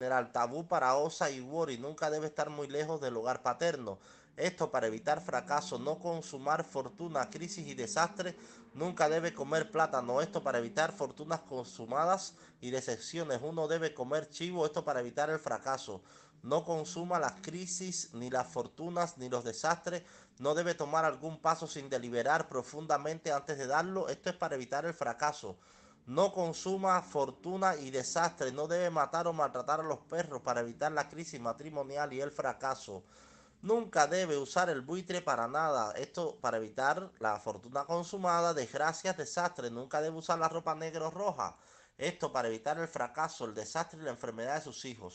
general, tabú para Osa y Wori, nunca debe estar muy lejos del hogar paterno. Esto para evitar fracaso, no consumar fortuna, crisis y desastre, nunca debe comer plátano. Esto para evitar fortunas consumadas y decepciones. Uno debe comer chivo, esto para evitar el fracaso. No consuma las crisis, ni las fortunas, ni los desastres. No debe tomar algún paso sin deliberar profundamente antes de darlo. Esto es para evitar el fracaso. No consuma fortuna y desastre. No debe matar o maltratar a los perros para evitar la crisis matrimonial y el fracaso. Nunca debe usar el buitre para nada. Esto para evitar la fortuna consumada, desgracias, desastres. Nunca debe usar la ropa negra o roja. Esto para evitar el fracaso, el desastre y la enfermedad de sus hijos.